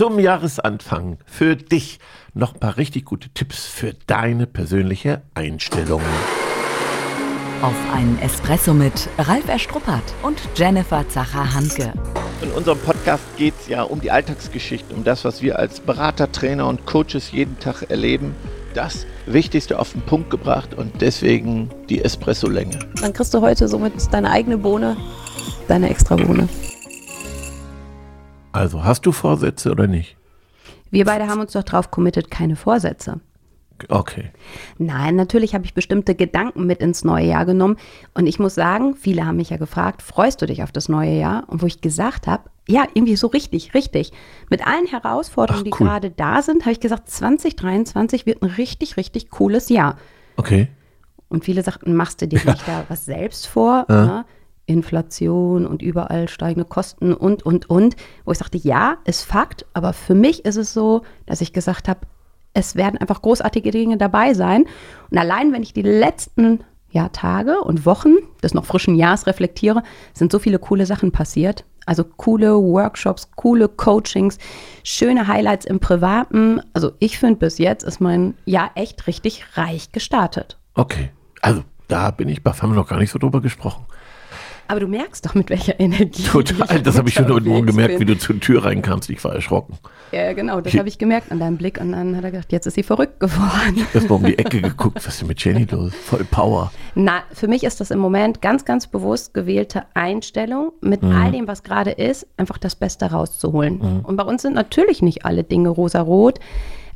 zum Jahresanfang für dich noch ein paar richtig gute Tipps für deine persönliche Einstellung. Auf einen Espresso mit Ralf Erstruppert und Jennifer Zacher-Hanke. In unserem Podcast geht es ja um die Alltagsgeschichten, um das, was wir als Berater, Trainer und Coaches jeden Tag erleben. Das Wichtigste auf den Punkt gebracht und deswegen die Espresso-Länge. Dann kriegst du heute somit deine eigene Bohne, deine extra Bohne. Also hast du Vorsätze oder nicht? Wir beide haben uns doch drauf committed, keine Vorsätze. Okay. Nein, natürlich habe ich bestimmte Gedanken mit ins neue Jahr genommen. Und ich muss sagen, viele haben mich ja gefragt, freust du dich auf das neue Jahr? Und wo ich gesagt habe, ja, irgendwie so richtig, richtig. Mit allen Herausforderungen, Ach, die cool. gerade da sind, habe ich gesagt, 2023 wird ein richtig, richtig cooles Jahr. Okay. Und viele sagten, machst du dir nicht da was selbst vor? Ne? Inflation und überall steigende Kosten und, und, und. Wo ich sagte, ja, ist Fakt, aber für mich ist es so, dass ich gesagt habe, es werden einfach großartige Dinge dabei sein. Und allein, wenn ich die letzten ja, Tage und Wochen des noch frischen Jahres reflektiere, sind so viele coole Sachen passiert. Also coole Workshops, coole Coachings, schöne Highlights im Privaten. Also ich finde, bis jetzt ist mein Jahr echt richtig reich gestartet. Okay. Also da bin ich baff. Haben wir noch gar nicht so drüber gesprochen. Aber du merkst doch, mit welcher Energie. Total. Das habe ich schon unterwegs gemerkt, wie bin. du zur Tür reinkamst. Ich war erschrocken. Ja, genau, das habe ich gemerkt an deinem Blick. Und dann hat er gedacht, jetzt ist sie verrückt geworden. Erst mal um die Ecke geguckt. Was ist denn mit Jenny los? Voll Power. Na, für mich ist das im Moment ganz, ganz bewusst gewählte Einstellung, mit all dem, was gerade ist, einfach das Beste rauszuholen. Und bei uns sind natürlich nicht alle Dinge rosarot,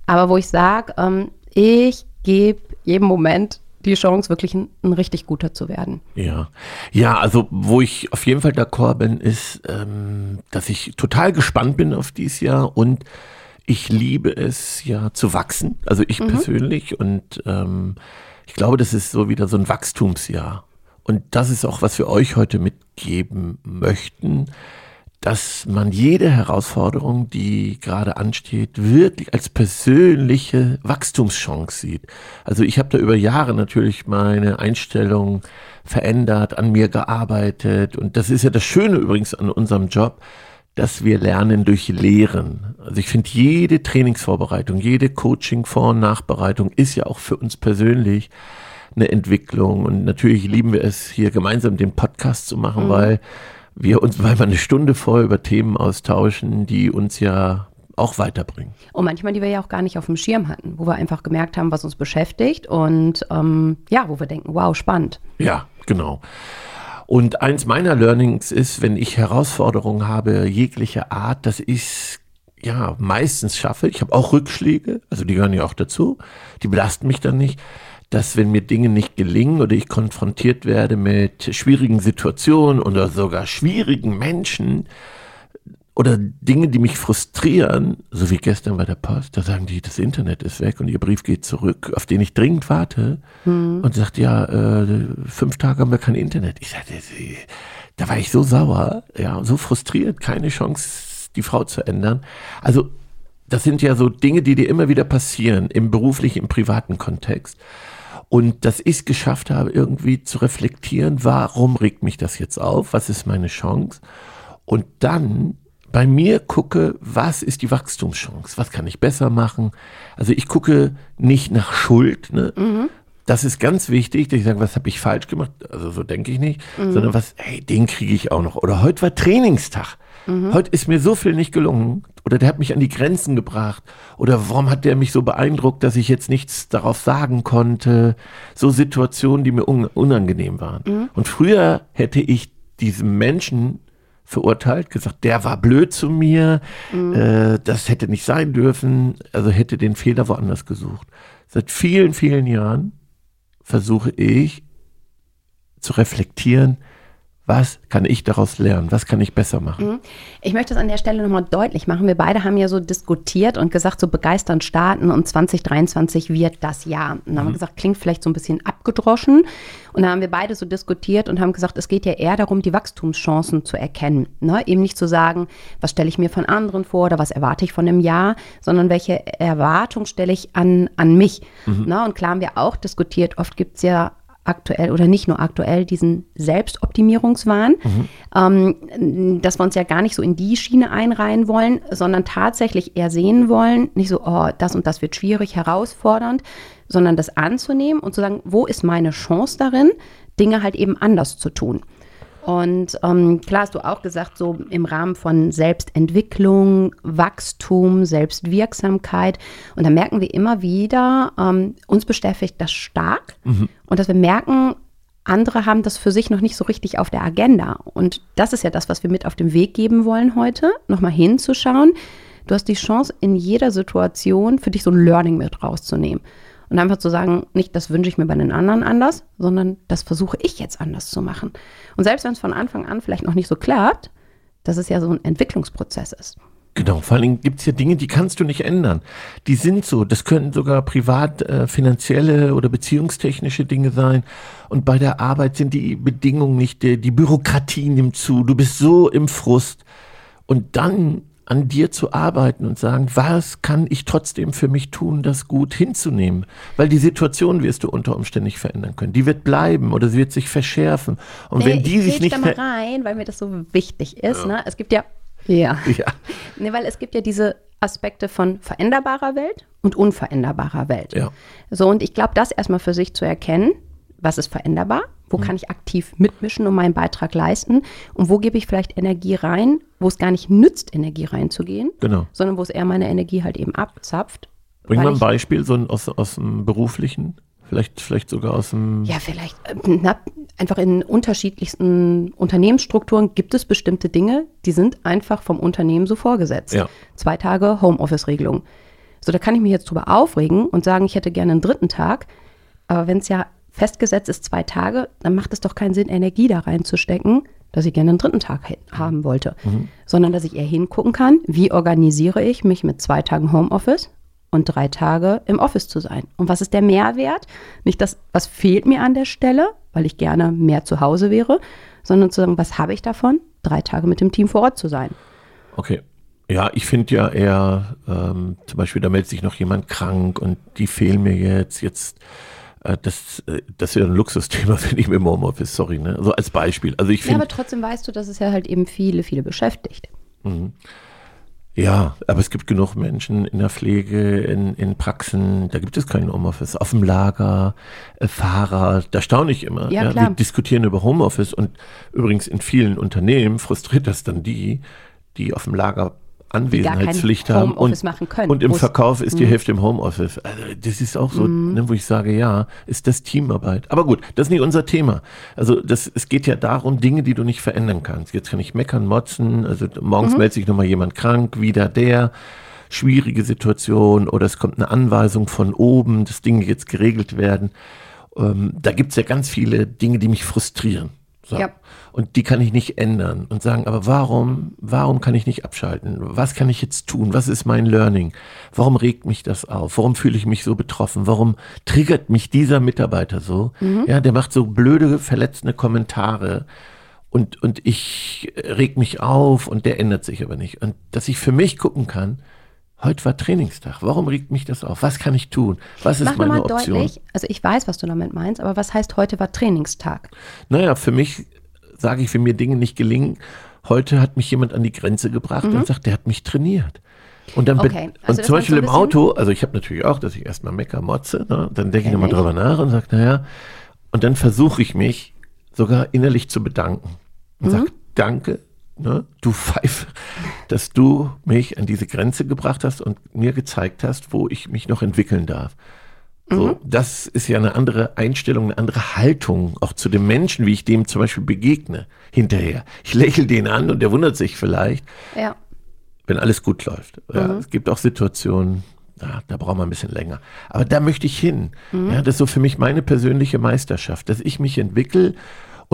aber wo ich sage, ähm, ich gebe jedem Moment die Chance, wirklich ein, ein richtig guter zu werden. Ja, ja, also wo ich auf jeden Fall d'accord bin, ist, ähm, dass ich total gespannt bin auf dieses Jahr und ich liebe es ja zu wachsen, also ich persönlich und ähm, ich glaube, das ist so wieder so ein Wachstumsjahr. Und das ist auch, was wir euch heute mitgeben möchten, dass man jede Herausforderung, die gerade ansteht, wirklich als persönliche Wachstumschance sieht. Also ich habe da über Jahre natürlich meine Einstellung verändert, an mir gearbeitet und das ist ja das Schöne übrigens an unserem Job, dass wir lernen durch Lehren. Also ich finde, jede Trainingsvorbereitung, jede Coaching, Vor- und Nachbereitung ist ja auch für uns persönlich eine Entwicklung. Und natürlich lieben wir es, hier gemeinsam den Podcast zu machen, weil wir uns mal eine Stunde vorher über Themen austauschen, die uns ja auch weiterbringen. Und manchmal, die wir ja auch gar nicht auf dem Schirm hatten, wo wir einfach gemerkt haben, was uns beschäftigt und ähm, ja, wo wir denken, wow, spannend. Ja, genau. Und eins meiner Learnings ist, wenn ich Herausforderungen habe, jeglicher Art, dass ich es ja meistens schaffe. Ich habe auch Rückschläge, also die gehören ja auch dazu. Die belasten mich dann nicht. Dass wenn mir Dinge nicht gelingen oder ich konfrontiert werde mit schwierigen Situationen oder sogar schwierigen Menschen oder Dinge, die mich frustrieren, so wie gestern bei der Post, da sagen die, das Internet ist weg und ihr Brief geht zurück, auf den ich dringend warte und sagt, ja, äh, fünf Tage haben wir kein Internet. Ich sagte, da war ich so sauer, ja, so frustriert, keine Chance, die Frau zu ändern. Also, das sind ja so Dinge, die dir immer wieder passieren, im beruflichen, im privaten Kontext. Und dass ich es geschafft habe, irgendwie zu reflektieren, warum regt mich das jetzt auf? Was ist meine Chance? Und dann bei mir gucke, was ist die Wachstumschance? Was kann ich besser machen? Also ich gucke nicht nach Schuld. Ne? Das ist ganz wichtig, dass ich sage, was habe ich falsch gemacht? Also so denke ich nicht, sondern was, hey, den kriege ich auch noch. Oder heute war Trainingstag. Heute ist mir so viel nicht gelungen. Oder der hat mich an die Grenzen gebracht. Oder warum hat der mich so beeindruckt, dass ich jetzt nichts darauf sagen konnte? So Situationen, die mir un unangenehm waren. Und früher hätte ich diesem Menschen verurteilt, gesagt, der war blöd zu mir, äh, das hätte nicht sein dürfen, also hätte den Fehler woanders gesucht. Seit vielen, vielen Jahren versuche ich zu reflektieren, was kann ich daraus lernen, was kann ich besser machen. Ich möchte es an der Stelle nochmal deutlich machen. Wir beide haben ja so diskutiert und gesagt, so begeisternd starten und 2023 wird das Jahr. Und dann haben wir gesagt, klingt vielleicht so ein bisschen abgedroschen. Und dann haben wir beide so diskutiert und haben gesagt, es geht ja eher darum, die Wachstumschancen zu erkennen. Ne? Eben nicht zu sagen, was stelle ich mir von anderen vor oder was erwarte ich von einem Jahr, sondern welche Erwartung stelle ich an, an mich. Ne? Und klar haben wir auch diskutiert, oft gibt es ja aktuell oder nicht nur aktuell diesen Selbstoptimierungswahn, ähm, dass wir uns ja gar nicht so in die Schiene einreihen wollen, sondern tatsächlich eher sehen wollen, nicht so, oh, das und das wird schwierig, herausfordernd, sondern das anzunehmen und zu sagen, wo ist meine Chance darin, Dinge halt eben anders zu tun. Und ähm, klar hast du auch gesagt, so im Rahmen von Selbstentwicklung, Wachstum, Selbstwirksamkeit. Und da merken wir immer wieder, ähm, uns beschäftigt das stark. Und dass wir merken, andere haben das für sich noch nicht so richtig auf der Agenda. Und das ist ja das, was wir mit auf den Weg geben wollen heute, nochmal hinzuschauen. Du hast die Chance, in jeder Situation für dich so ein Learning mit rauszunehmen. Und einfach zu sagen, nicht, das wünsche ich mir bei den anderen anders, sondern das versuche ich jetzt anders zu machen. Und selbst wenn es von Anfang an vielleicht noch nicht so klappt, dass es ja so ein Entwicklungsprozess ist. Genau, vor Dingen gibt es ja Dinge, die kannst du nicht ändern. Die sind so. Das können sogar privat, äh, finanzielle oder beziehungstechnische Dinge sein. Und bei der Arbeit sind die Bedingungen nicht, die Bürokratie nimmt zu. Du bist so im Frust. Und dann an dir zu arbeiten und sagen, was kann ich trotzdem für mich tun, das gut hinzunehmen? Weil die Situation wirst du unter Umständen nicht verändern können. Die wird bleiben oder sie wird sich verschärfen. Und Nee, wenn die ich sich nicht da mal rein, weil mir das so wichtig ist. Ne? Es gibt ja, ja. ja. Nee, weil es gibt ja diese Aspekte von veränderbarer Welt und unveränderbarer Welt. Ja. So, und ich glaube, das erstmal für sich zu erkennen, was ist veränderbar, wo kann ich aktiv mitmischen und meinen Beitrag leisten und wo gebe ich vielleicht Energie rein, wo es gar nicht nützt, Energie reinzugehen, Genau. sondern wo es eher meine Energie halt eben abzapft. Bring mal ein Beispiel so ein, aus, aus dem beruflichen, vielleicht, vielleicht sogar aus dem. Ja, vielleicht äh, na, einfach in unterschiedlichsten Unternehmensstrukturen gibt es bestimmte Dinge, die sind einfach vom Unternehmen so vorgesetzt. Ja. Zwei Tage Homeoffice-Regelung. So, da kann ich mich jetzt drüber aufregen und sagen, ich hätte gerne einen dritten Tag. Aber wenn es ja festgesetzt ist, zwei Tage, dann macht es doch keinen Sinn, Energie da reinzustecken, dass ich gerne einen dritten Tag haben wollte. Sondern dass ich eher hingucken kann, wie organisiere ich mich mit zwei Tagen Homeoffice und drei Tage im Office zu sein. Und was ist der Mehrwert? Nicht das, was fehlt mir an der Stelle, weil ich gerne mehr zu Hause wäre, sondern zu sagen, was habe ich davon, drei Tage mit dem Team vor Ort zu sein. Okay. Ja, ich finde ja eher, ähm, zum Beispiel, da meldet sich noch jemand krank und die fehlen mir jetzt. Jetzt, das, äh, das ist ja ein Luxusthema, finde ich, mit dem Homeoffice, sorry, ne? So als Beispiel. Also ich Ja, aber trotzdem weißt du, dass es ja halt eben viele, viele beschäftigt. ja, aber es gibt genug Menschen in der Pflege, in, in Praxen, da gibt es kein Homeoffice. Auf dem Lager, äh, Fahrer, da staune ich immer. Ja, klar. Wir diskutieren über Homeoffice und übrigens in vielen Unternehmen frustriert das dann die, die auf dem Lager Anwesenheitspflicht haben Homeoffice und, machen können, und im Verkauf ist die Hälfte im Homeoffice. Also das ist auch so, ne, wo ich sage, ja, ist das Teamarbeit. Aber gut, das ist nicht unser Thema. Also das, es geht ja darum, Dinge, die du nicht verändern kannst. Jetzt kann ich meckern, motzen, also morgens meldet sich nochmal jemand krank, wieder der, schwierige Situation oder es kommt eine Anweisung von oben, dass Dinge jetzt geregelt werden. Ähm, da gibt's ja ganz viele Dinge, die mich frustrieren. So. Ja. Und die kann ich nicht ändern und sagen, aber warum, warum kann ich nicht abschalten? Was kann ich jetzt tun? Was ist mein Learning? Warum regt mich das auf? Warum fühle ich mich so betroffen? Warum triggert mich dieser Mitarbeiter so? Ja, der macht so blöde, verletzende Kommentare und, und ich reg mich auf und der ändert sich aber nicht. Und dass ich für mich gucken kann, heute war Trainingstag. Warum regt mich das auf? Was kann ich tun? Was ist Mach meine nochmal Option? deutlich, also ich weiß, was du damit meinst, aber was heißt, heute war Trainingstag? Naja, für mich sage ich, wenn mir Dinge nicht gelingen, heute hat mich jemand an die Grenze gebracht und sagt, der hat mich trainiert. Und dann Mhm. Okay, bin, also und zum Beispiel so im Auto, also ich habe natürlich auch, dass ich erstmal mecker, motze, ne? dann denke ich nochmal drüber nach und sage, naja, und dann versuche ich mich sogar innerlich zu bedanken und sage, danke, ne, du Pfeife, dass du mich an diese Grenze gebracht hast und mir gezeigt hast, wo ich mich noch entwickeln darf. So, das ist ja eine andere Einstellung, eine andere Haltung auch zu dem Menschen, wie ich dem zum Beispiel begegne hinterher. Ich lächle den an und der wundert sich vielleicht, Ja. wenn alles gut läuft. Ja, Es gibt auch Situationen, ja, da braucht man ein bisschen länger. Aber da möchte ich hin. Ja, das ist so für mich meine persönliche Meisterschaft, dass ich mich entwickle.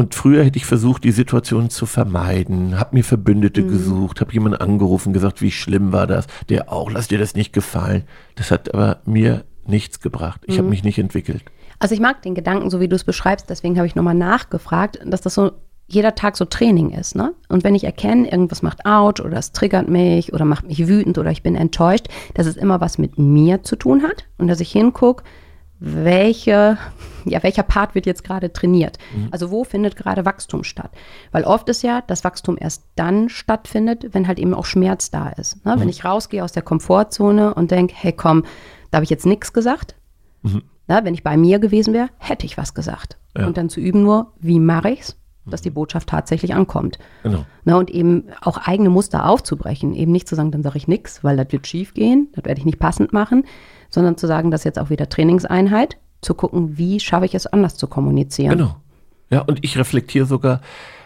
Und früher hätte ich versucht, die Situation zu vermeiden, habe mir Verbündete gesucht, habe jemanden angerufen, gesagt, wie schlimm war das. Der auch, lass dir das nicht gefallen. Das hat aber mir nichts gebracht. Ich habe mich nicht entwickelt. Also ich mag den Gedanken, so wie du es beschreibst, deswegen habe ich nochmal nachgefragt, dass das so jeder Tag so Training ist. Ne? Und wenn ich erkenne, irgendwas macht out oder es triggert mich oder macht mich wütend oder ich bin enttäuscht, dass es immer was mit mir zu tun hat und dass ich hingucke, welche, ja, welcher Part wird jetzt gerade trainiert? Mhm. Also wo findet gerade Wachstum statt? Weil oft ist ja, dass Wachstum erst dann stattfindet, wenn halt eben auch Schmerz da ist. Ne? Wenn Mhm. ich rausgehe aus der Komfortzone und denke, hey komm, da habe ich jetzt nichts gesagt. Na, wenn ich bei mir gewesen wäre, hätte ich was gesagt. Mhm. Ja. Und dann zu üben nur, wie mache ich's, dass die Botschaft tatsächlich ankommt. Genau. Na, und eben auch eigene Muster aufzubrechen. Eben nicht zu sagen, dann sage ich nichts, weil das wird schief gehen, das werde ich nicht passend machen, sondern zu sagen, das ist jetzt auch wieder Trainingseinheit, zu gucken, wie schaffe ich es anders zu kommunizieren. Genau. Ja, und ich reflektiere sogar,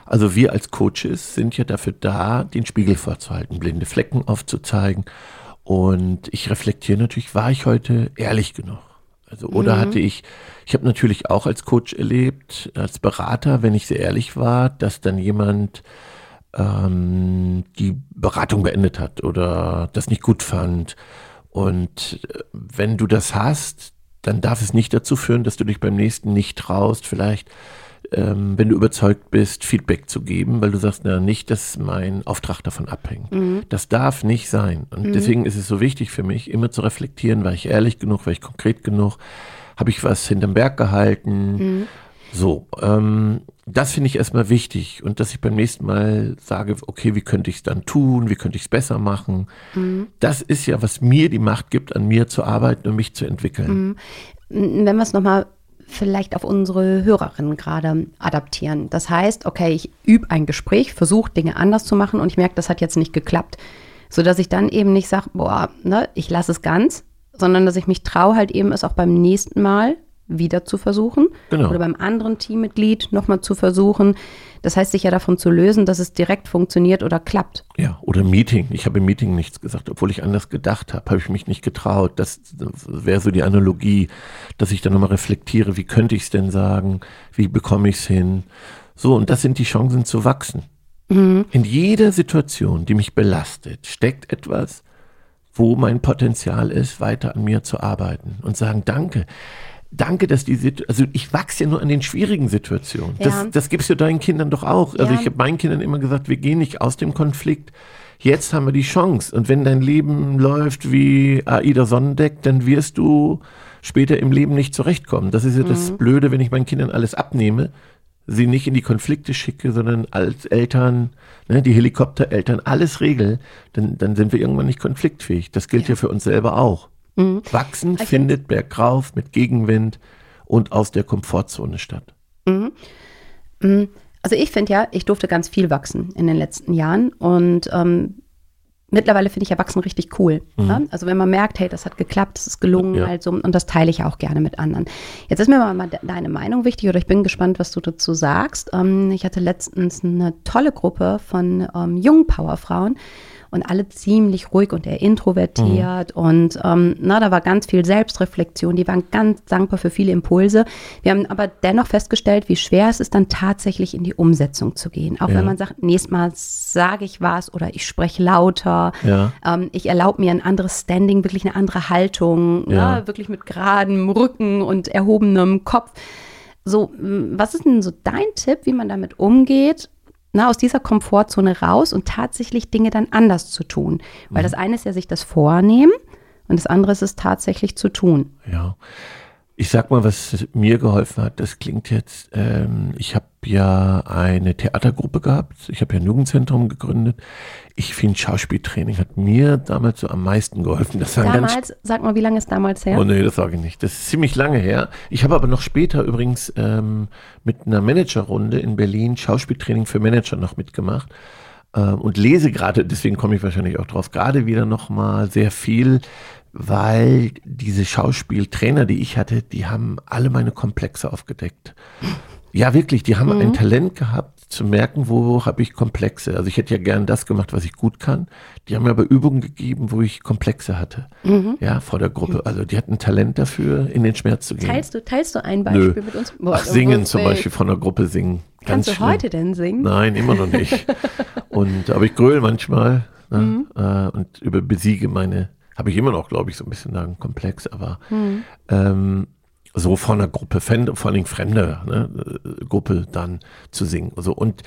also wir als Coaches sind ja dafür da, den Spiegel vorzuhalten, blinde Flecken aufzuzeigen. Und ich reflektiere natürlich, war ich heute ehrlich genug? Also, oder hatte ich, ich habe natürlich auch als Coach erlebt, als Berater, wenn ich sehr ehrlich war, dass dann jemand ähm, die Beratung beendet hat oder das nicht gut fand. Und äh, wenn du das hast, dann darf es nicht dazu führen, dass du dich beim nächsten nicht traust, vielleicht, ähm, wenn du überzeugt bist, Feedback zu geben, weil du sagst, na, nicht, dass mein Auftrag davon abhängt. Das darf nicht sein. Und deswegen ist es so wichtig für mich, immer zu reflektieren, war ich ehrlich genug, war ich konkret genug, habe ich was hinterm Berg gehalten. So, ähm, das finde ich erstmal wichtig und dass ich beim nächsten Mal sage, okay, wie könnte ich es dann tun, wie könnte ich es besser machen. Das ist ja, was mir die Macht gibt, an mir zu arbeiten und mich zu entwickeln. Wenn wir es nochmal vielleicht auf unsere Hörerinnen gerade adaptieren. Das heißt, okay, ich übe ein Gespräch, versuche Dinge anders zu machen und ich merke, das hat jetzt nicht geklappt. Sodass ich dann eben nicht sage, boah, ne, ich lasse es ganz, sondern dass ich mich traue, halt eben es auch beim nächsten Mal wieder zu versuchen. Genau. Oder beim anderen Teammitglied nochmal zu versuchen. Das heißt, sich ja davon zu lösen, dass es direkt funktioniert oder klappt. Ja, oder Meeting. Ich habe im Meeting nichts gesagt, obwohl ich anders gedacht habe, habe ich mich nicht getraut. Das, wäre so die Analogie, dass ich dann nochmal reflektiere, wie könnte ich es denn sagen, wie bekomme ich es hin. So, und das sind die Chancen zu wachsen. In jeder Situation, die mich belastet, steckt etwas, wo mein Potenzial ist, weiter an mir zu arbeiten und sagen, danke. Danke, dass die Situation, also ich wachse ja nur an den schwierigen Situationen. Ja. Das, das gibst du deinen Kindern doch auch. Also Ja. ich habe meinen Kindern immer gesagt, wir gehen nicht aus dem Konflikt. Jetzt haben wir die Chance. Und wenn dein Leben läuft wie Aida Sonnendeck, dann wirst du später im Leben nicht zurechtkommen. Das ist ja das Blöde, wenn ich meinen Kindern alles abnehme, sie nicht in die Konflikte schicke, sondern als Eltern, ne, die Helikoptereltern, alles regel, dann, dann sind wir irgendwann nicht konfliktfähig. Das gilt ja, für uns selber auch. Wachsen Ich findet bergauf mit Gegenwind und aus der Komfortzone statt. Also ich finde ja, ich durfte ganz viel wachsen in den letzten Jahren und ähm, mittlerweile finde ich ja Wachsen richtig cool. Ne? Also wenn man merkt, hey, das hat geklappt, das ist gelungen, Ja. also und das teile ich auch gerne mit anderen. Jetzt ist mir mal mal de- deine Meinung wichtig oder ich bin gespannt, was du dazu sagst. Ähm, ich hatte letztens eine tolle Gruppe von ähm, jungen Powerfrauen und alle ziemlich ruhig und eher introvertiert und ähm, na, da war ganz viel Selbstreflexion, die waren ganz dankbar für viele Impulse. Wir haben aber dennoch festgestellt, wie schwer es ist, dann tatsächlich in die Umsetzung zu gehen. Auch Ja. wenn man sagt, nächstes Mal sage ich was oder ich spreche lauter, Ja. ähm, ich erlaube mir ein anderes Standing, wirklich eine andere Haltung, Ja. ne, wirklich mit geradem Rücken und erhobenem Kopf. So, was ist denn so dein Tipp, wie man damit umgeht? Na, aus dieser Komfortzone raus und tatsächlich Dinge dann anders zu tun. Weil Mhm. das eine ist ja sich das vornehmen und das andere ist es tatsächlich zu tun. Ja. Ich sag mal, was mir geholfen hat, das klingt jetzt, ähm, ich habe ja eine Theatergruppe gehabt, ich habe ja ein Jugendzentrum gegründet. Ich finde, Schauspieltraining hat mir damals so am meisten geholfen. Das war ein ganz Damals, sag mal, wie lange ist damals her? Oh nee, das sage ich nicht. Das ist ziemlich lange her. Ich habe aber noch später übrigens ähm, mit einer Managerrunde in Berlin Schauspieltraining für Manager noch mitgemacht ähm, und lese gerade, deswegen komme ich wahrscheinlich auch drauf, gerade wieder noch mal sehr viel, weil diese Schauspieltrainer, die ich hatte, die haben alle meine Komplexe aufgedeckt. Ja, wirklich, die haben ein Talent gehabt, zu merken, wo habe ich Komplexe. Also ich hätte ja gern das gemacht, was ich gut kann. Die haben mir aber Übungen gegeben, wo ich Komplexe hatte. Ja, vor der Gruppe. Also die hatten Talent dafür, in den Schmerz zu gehen. Teilst du, teilst du ein Nö. Beispiel mit uns? Boah, Ach, singen zum will- Beispiel von der Gruppe singen. Kannst du schlimm. heute denn singen? Nein, immer noch nicht. und, aber ich gröle manchmal ne, Mhm. äh, und über besiege meine, habe ich immer noch, glaube ich, so ein bisschen da einen Komplex, aber Mhm. ähm, so von einer Gruppe, vor allem Fremde, ne, äh, Gruppe dann zu singen. Also, und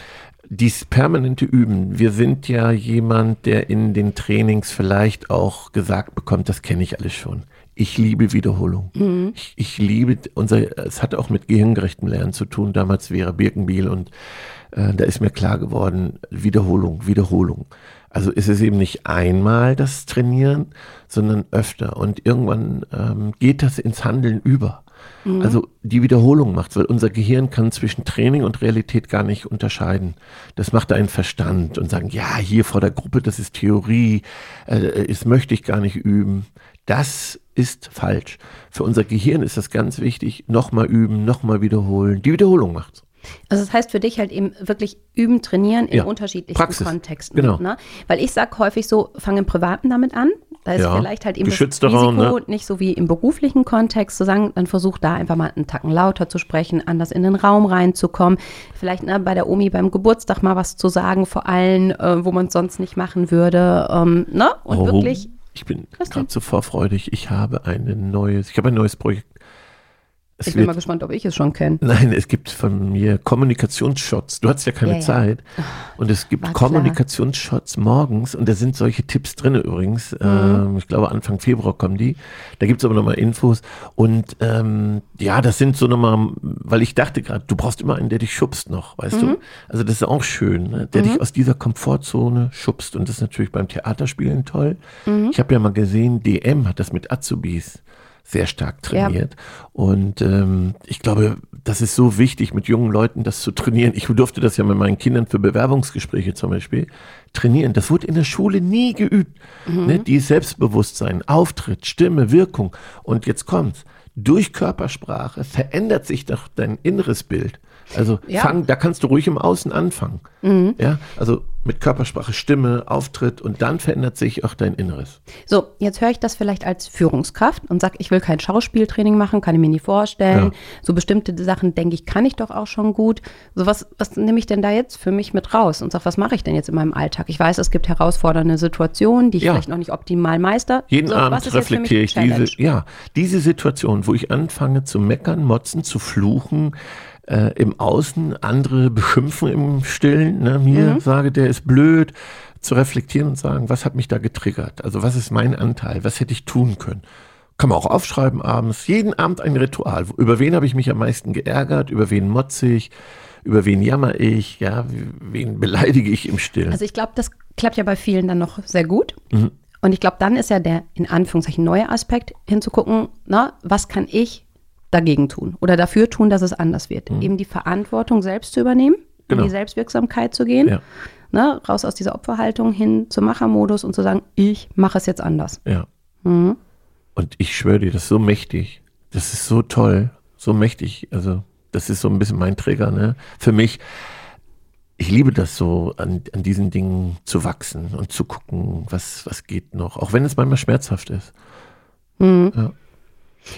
dies permanente Üben. Wir sind ja jemand, der in den Trainings vielleicht auch gesagt bekommt, das kenne ich alles schon. ich liebe Wiederholung. Mhm. Ich, ich liebe unser, es hat auch mit gehirngerechtem Lernen zu tun. Damals wäre Birkenbiel und äh, da ist mir klar geworden, Wiederholung, Wiederholung. Also ist es eben nicht einmal das Trainieren, sondern öfter. Und irgendwann ähm, geht das ins Handeln über. Also die Wiederholung macht weil unser Gehirn kann zwischen Training und Realität gar nicht unterscheiden. Das macht einen Verstand und sagen, ja, hier vor der Gruppe, das ist Theorie, äh, das möchte ich gar nicht üben. Das ist falsch. Für unser Gehirn ist das ganz wichtig, nochmal üben, nochmal wiederholen. Die Wiederholung macht's. Also das heißt für dich halt eben wirklich üben, trainieren in Ja, unterschiedlichen Praxis, Kontexten. genau. Ne? Weil ich sage häufig so, fang im Privaten damit an. Da ist Ja, vielleicht halt eben geschützter das Risiko ne? nicht so wie im beruflichen Kontext zu sagen, dann versuch da einfach mal einen Tacken lauter zu sprechen, anders in den Raum reinzukommen. Vielleicht ne, bei der Omi beim Geburtstag mal was zu sagen vor allen, äh, wo man es sonst nicht machen würde. Ähm, ne? Und Oh, wirklich, Ich bin gerade so vorfreudig. Ich habe ein neues, ich habe ein neues Projekt. Es ich bin mal gespannt, ob ich es schon kenne. Nein, es gibt von mir Kommunikationsshots. Du hast ja keine Ja, ja. Zeit. Und es gibt war. Kommunikationsshots morgens und da sind solche Tipps drin übrigens. Mhm. Ähm, ich glaube, Anfang Februar kommen die. Da gibt's aber nochmal Infos. Und ähm, ja, das sind so nochmal, weil ich dachte gerade, du brauchst immer einen, der dich schubst noch, weißt Mhm. du? Also das ist auch schön, ne? der dich aus dieser Komfortzone schubst. Und das ist natürlich beim Theaterspielen toll. Mhm. Ich habe ja mal gesehen, DM hat das mit Azubis sehr stark trainiert. Und ähm, ich glaube, das ist so wichtig, mit jungen Leuten das zu trainieren. Ich durfte das ja mit meinen Kindern für Bewerbungsgespräche zum Beispiel trainieren. Das wurde in der Schule nie geübt. Ne? Dieses Selbstbewusstsein, Auftritt, Stimme, Wirkung. Und jetzt kommt's. Durch Körpersprache verändert sich doch dein inneres Bild. Also Ja. fang, da kannst du ruhig im Außen anfangen. Ja, also mit Körpersprache, Stimme, Auftritt und dann verändert sich auch dein Inneres. So, jetzt höre ich das vielleicht als Führungskraft und sage, ich will kein Schauspieltraining machen, kann ich mir nie vorstellen. Ja. So bestimmte Sachen, denke ich, kann ich doch auch schon gut. So, was, was nehme ich denn da jetzt für mich mit raus und sage, was mache ich denn jetzt in meinem Alltag? Ich weiß, es gibt herausfordernde Situationen, die ich Ja. vielleicht noch nicht optimal meister. Jeden so, Abend reflektiere ich diese, ja, diese Situation, wo ich anfange zu meckern, motzen, zu fluchen, äh, im Außen andere beschimpfen im Stillen, ne, mir Mhm. sage, der ist blöd, zu reflektieren und sagen, was hat mich da getriggert? Also was ist mein Anteil? Was hätte ich tun können? Kann man auch aufschreiben abends. Jeden Abend ein Ritual. Über wen habe ich mich am meisten geärgert? Über wen motze ich? Über wen jammer ich? Ja, wen beleidige ich im Stillen? Also ich glaube, das klappt ja bei vielen dann noch sehr gut. Mhm. Und ich glaube, dann ist ja der in Anführungszeichen neue Aspekt hinzugucken, na, was kann ich dagegen tun oder dafür tun, dass es anders wird. Eben die Verantwortung selbst zu übernehmen, Mhm. Genau. in die Selbstwirksamkeit zu gehen, Ja. ne, raus aus dieser Opferhaltung hin zum Machermodus und zu sagen, ich mache es jetzt anders. Ja. Mhm. Und ich schwöre dir, das ist so mächtig. Das ist so toll, so mächtig. Also, das ist so ein bisschen mein Trigger, ne? Für mich, ich liebe das so, an, an diesen Dingen zu wachsen und zu gucken, was, was geht noch. Auch wenn es manchmal schmerzhaft ist.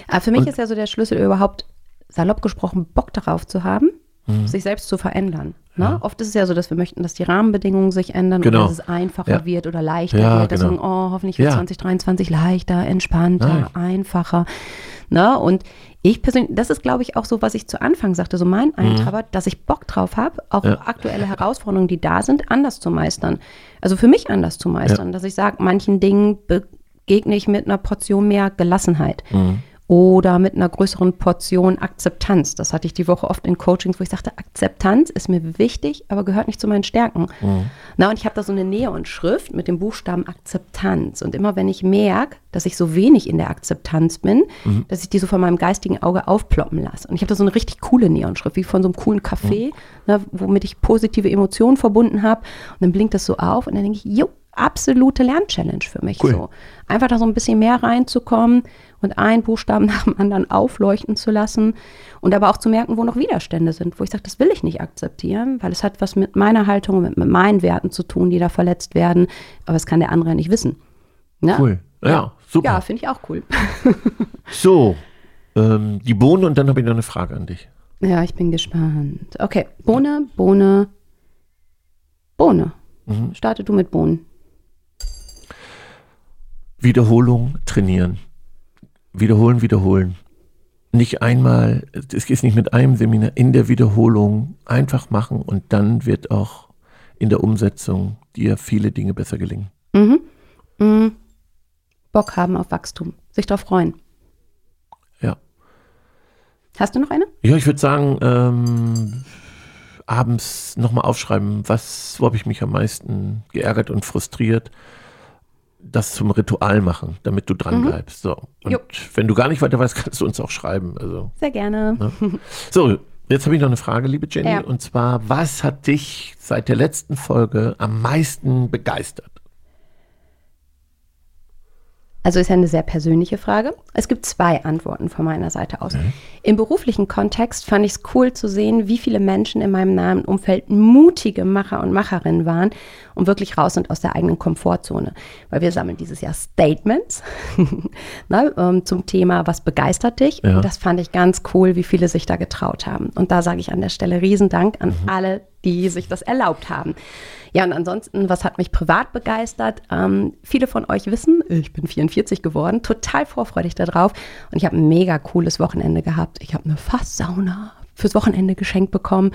Aber für mich Und- ist ja so der Schlüssel überhaupt, salopp gesprochen, Bock darauf zu haben, Mhm. sich selbst zu verändern. Ne? Oft ist es ja so, dass wir möchten, dass die Rahmenbedingungen sich ändern Genau. oder dass es einfacher Ja. wird oder leichter Ja, wird. Dass genau. sagen, oh, hoffentlich wird Ja. 2023 leichter, entspannter, Nein. einfacher. Ne? Und ich persönlich, das ist, glaube ich, auch so, was ich zu Anfang sagte, so mein Eintrabber, dass ich Bock drauf habe, auch Mhm. Ja. aktuelle Herausforderungen, die da sind, anders zu meistern. Also für mich anders zu meistern, dass ich sage, manchen Dingen begegne ich mit einer Portion mehr Gelassenheit Mhm. Oder mit einer größeren Portion Akzeptanz. Das hatte ich die Woche oft in Coachings, wo ich sagte, Akzeptanz ist mir wichtig, aber gehört nicht zu meinen Stärken. Na, und ich habe da so eine Neonschrift mit dem Buchstaben Akzeptanz. Und immer wenn ich merke, dass ich so wenig in der Akzeptanz bin, dass ich die so von meinem geistigen Auge aufploppen lasse. Und ich habe da so eine richtig coole Neonschrift, wie von so einem coolen Café, ne, womit ich positive Emotionen verbunden habe. Und dann blinkt das so auf und dann denke ich, jo, absolute Lernchallenge für mich Cool. so. Einfach da so ein bisschen mehr reinzukommen und einen Buchstaben nach dem anderen aufleuchten zu lassen und aber auch zu merken, wo noch Widerstände sind, wo ich sage, das will ich nicht akzeptieren, weil es hat was mit meiner Haltung, mit, mit meinen Werten zu tun, die da verletzt werden, aber es kann der andere ja nicht wissen. Ne? Cool. Ja, super. Ja, finde ich auch cool. So, ähm, die Bohne und dann habe ich noch eine Frage an dich. Ja, ich bin gespannt. Okay, Bohne, Bohne, Bohne. Mhm. Starte du mit Bohnen. Wiederholung trainieren. Wiederholen, wiederholen. Nicht einmal, es ist nicht mit einem Seminar, in der Wiederholung einfach machen und dann wird auch in der Umsetzung dir viele Dinge besser gelingen. Mhm. Mhm. Bock haben auf Wachstum, sich darauf freuen. Hast du noch eine? Ja, ich würde sagen, ähm, abends nochmal aufschreiben, was, wo habe ich mich am meisten geärgert und frustriert. Das zum Ritual machen, damit du dran bleibst. So. Und Jo. wenn du gar nicht weiter weißt, kannst du uns auch schreiben. Also, Sehr gerne. so, jetzt habe ich noch eine Frage, liebe Jenny. Ja. Und zwar, was hat dich seit der letzten Folge am meisten begeistert? Also ist ja eine sehr persönliche Frage. Es gibt zwei Antworten von meiner Seite aus. Im beruflichen Kontext fand ich es cool zu sehen, wie viele Menschen in meinem nahen Umfeld mutige Macher und Macherinnen waren und wirklich raus sind aus der eigenen Komfortzone. Weil wir sammeln dieses Jahr Statements ne, ähm, zum Thema, was begeistert dich. Ja. Und das fand ich ganz cool, wie viele sich da getraut haben. Und da sage ich an der Stelle Riesendank an alle, die sich das erlaubt haben. Ja, und ansonsten, was hat mich privat begeistert? Ähm, viele von euch wissen, ich bin 44 geworden, total vorfreudig darauf. Und ich habe ein mega cooles Wochenende gehabt. Ich habe eine Fasssauna fürs Wochenende geschenkt bekommen.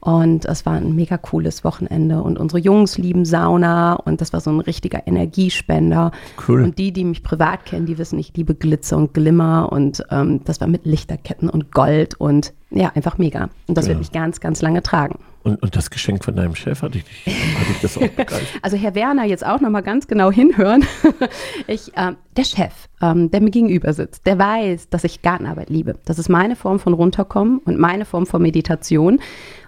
Und es war ein mega cooles Wochenende. Und unsere Jungs lieben Sauna. Und das war so ein richtiger Energiespender. Cool. Und die, die mich privat kennen, die wissen, ich liebe Glitzer und Glimmer. Und ähm, das war mit Lichterketten und Gold. Und ja, einfach mega. Und das Ja. wird mich ganz, ganz lange tragen. Und, und das Geschenk von deinem Chef hatte ich, hatte ich das auch begeistert. Also Herr Werner, jetzt auch noch mal ganz genau hinhören. Ich, ähm, der Chef, ähm, der mir gegenüber sitzt, der weiß, dass ich Gartenarbeit liebe. Das ist meine Form von runterkommen und meine Form von Meditation.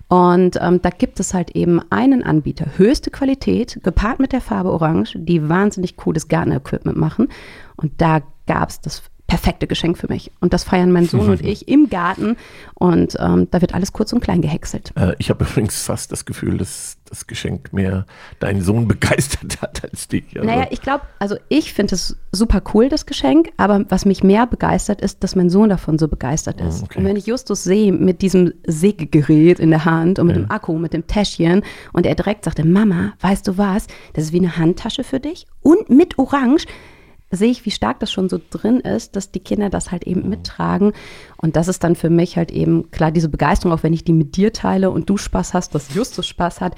Und ähm, da gibt es halt eben einen Anbieter, höchste Qualität, gepaart mit der Farbe Orange, die wahnsinnig cooles Gartenequipment machen. Und da gab es das perfekte Geschenk für mich. Und das feiern mein Sohn und ich im Garten. Und ähm, da wird alles kurz und klein gehäckselt. Äh, ich habe übrigens fast das Gefühl, dass das Geschenk mehr deinen Sohn begeistert hat als dich. Also, Naja, ich glaube, also ich finde es super cool, das Geschenk, aber was mich mehr begeistert, ist, dass mein Sohn davon so begeistert ist. Ah, okay. Und wenn ich Justus sehe mit diesem Sägegerät in der Hand und mit Ja. dem Akku, mit dem Täschchen und er direkt sagte, Mama, weißt du was, das ist wie eine Handtasche für dich und mit Orange, sehe ich, wie stark das schon so drin ist, dass die Kinder das halt Mhm. eben mittragen. Und das ist dann für mich halt eben, klar, diese Begeisterung, auch wenn ich die mit dir teile und du Spaß hast, dass Justus Spaß hat.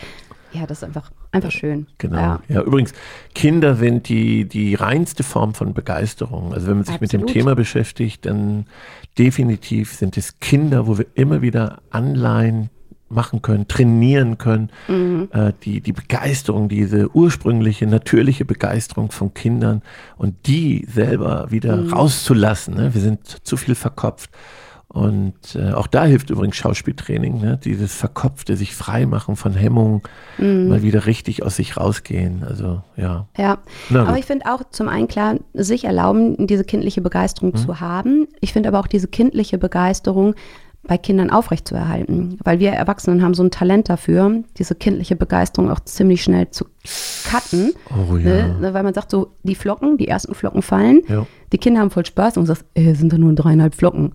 Ja, das ist einfach, einfach schön. Genau. Ja. Ja. übrigens, Kinder sind die, die reinste Form von Begeisterung. Also wenn man sich mit dem Absolut. Thema beschäftigt, dann definitiv sind es Kinder, wo wir immer wieder Anleihen machen können, trainieren können. Mhm. Äh, die, die Begeisterung, diese ursprüngliche, natürliche Begeisterung von Kindern und die selber wieder Mhm. rauszulassen. Ne? Wir sind zu viel verkopft. Und äh, auch da hilft übrigens Schauspieltraining, ne? dieses Verkopfte, sich frei machen von Hemmungen, Mhm. mal wieder richtig aus sich rausgehen. Also ja. Ja, aber ich finde auch zum einen klar, sich erlauben, diese kindliche Begeisterung Mhm. zu haben. Ich finde aber auch diese kindliche Begeisterung bei Kindern aufrechtzuerhalten, weil wir Erwachsenen haben so ein Talent dafür, diese kindliche Begeisterung auch ziemlich schnell zu cutten. Oh ja. Ne? Ne, Weil man sagt so, die Flocken, die ersten Flocken fallen, Ja. die Kinder haben voll Spaß und sagst, äh, sind da nur dreieinhalb Flocken.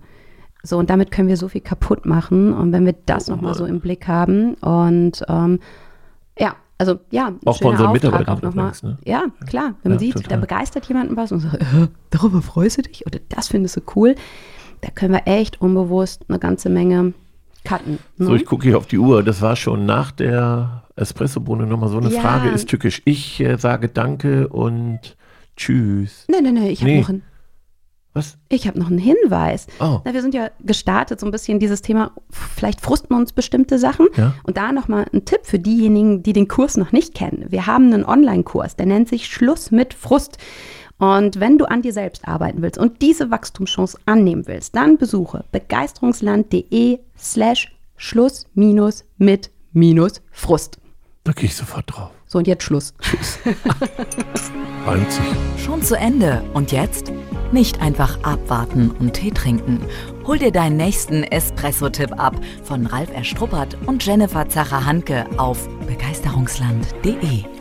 So, und damit können wir so viel kaputt machen. Und wenn wir das Oh nochmal so im Blick haben und ähm, ja, also ja, ein Auch schöner unseren Mitarbeitern auch noch mal. übrigens, ne? Ja, klar. Wenn man Ja, sieht, total. da begeistert jemanden was und sagt, äh, darüber freust du dich oder das findest du cool, da können wir echt unbewusst eine ganze Menge cutten. Ne? So, ich gucke hier auf die Uhr. Das war schon nach der Espressobohne nochmal so eine Ja. Frage. Ist tückisch. Ich äh, sage Danke und Tschüss. nee, nee, nee, ich habe Nee. noch, ein, Was? ich hab noch einen Hinweis. Oh. Na, wir sind ja gestartet, so ein bisschen dieses Thema, vielleicht frusten uns bestimmte Sachen. Ja. Und da nochmal ein Tipp für diejenigen, die den Kurs noch nicht kennen. Wir haben einen Online-Kurs, der nennt sich Schluss mit Frust. Und wenn du an dir selbst arbeiten willst und diese Wachstumschance annehmen willst, dann besuche begeisterungsland.de slash Schluss minus mit minus Frust. Da gehe ich sofort drauf. So, und jetzt Schluss. Reimt sich. Schon zu Ende. Und jetzt? Nicht einfach abwarten und Tee trinken. Hol dir deinen nächsten Espresso-Tipp ab von Ralf Erstruppert und Jennifer Zacher-Hanke auf begeisterungsland.de.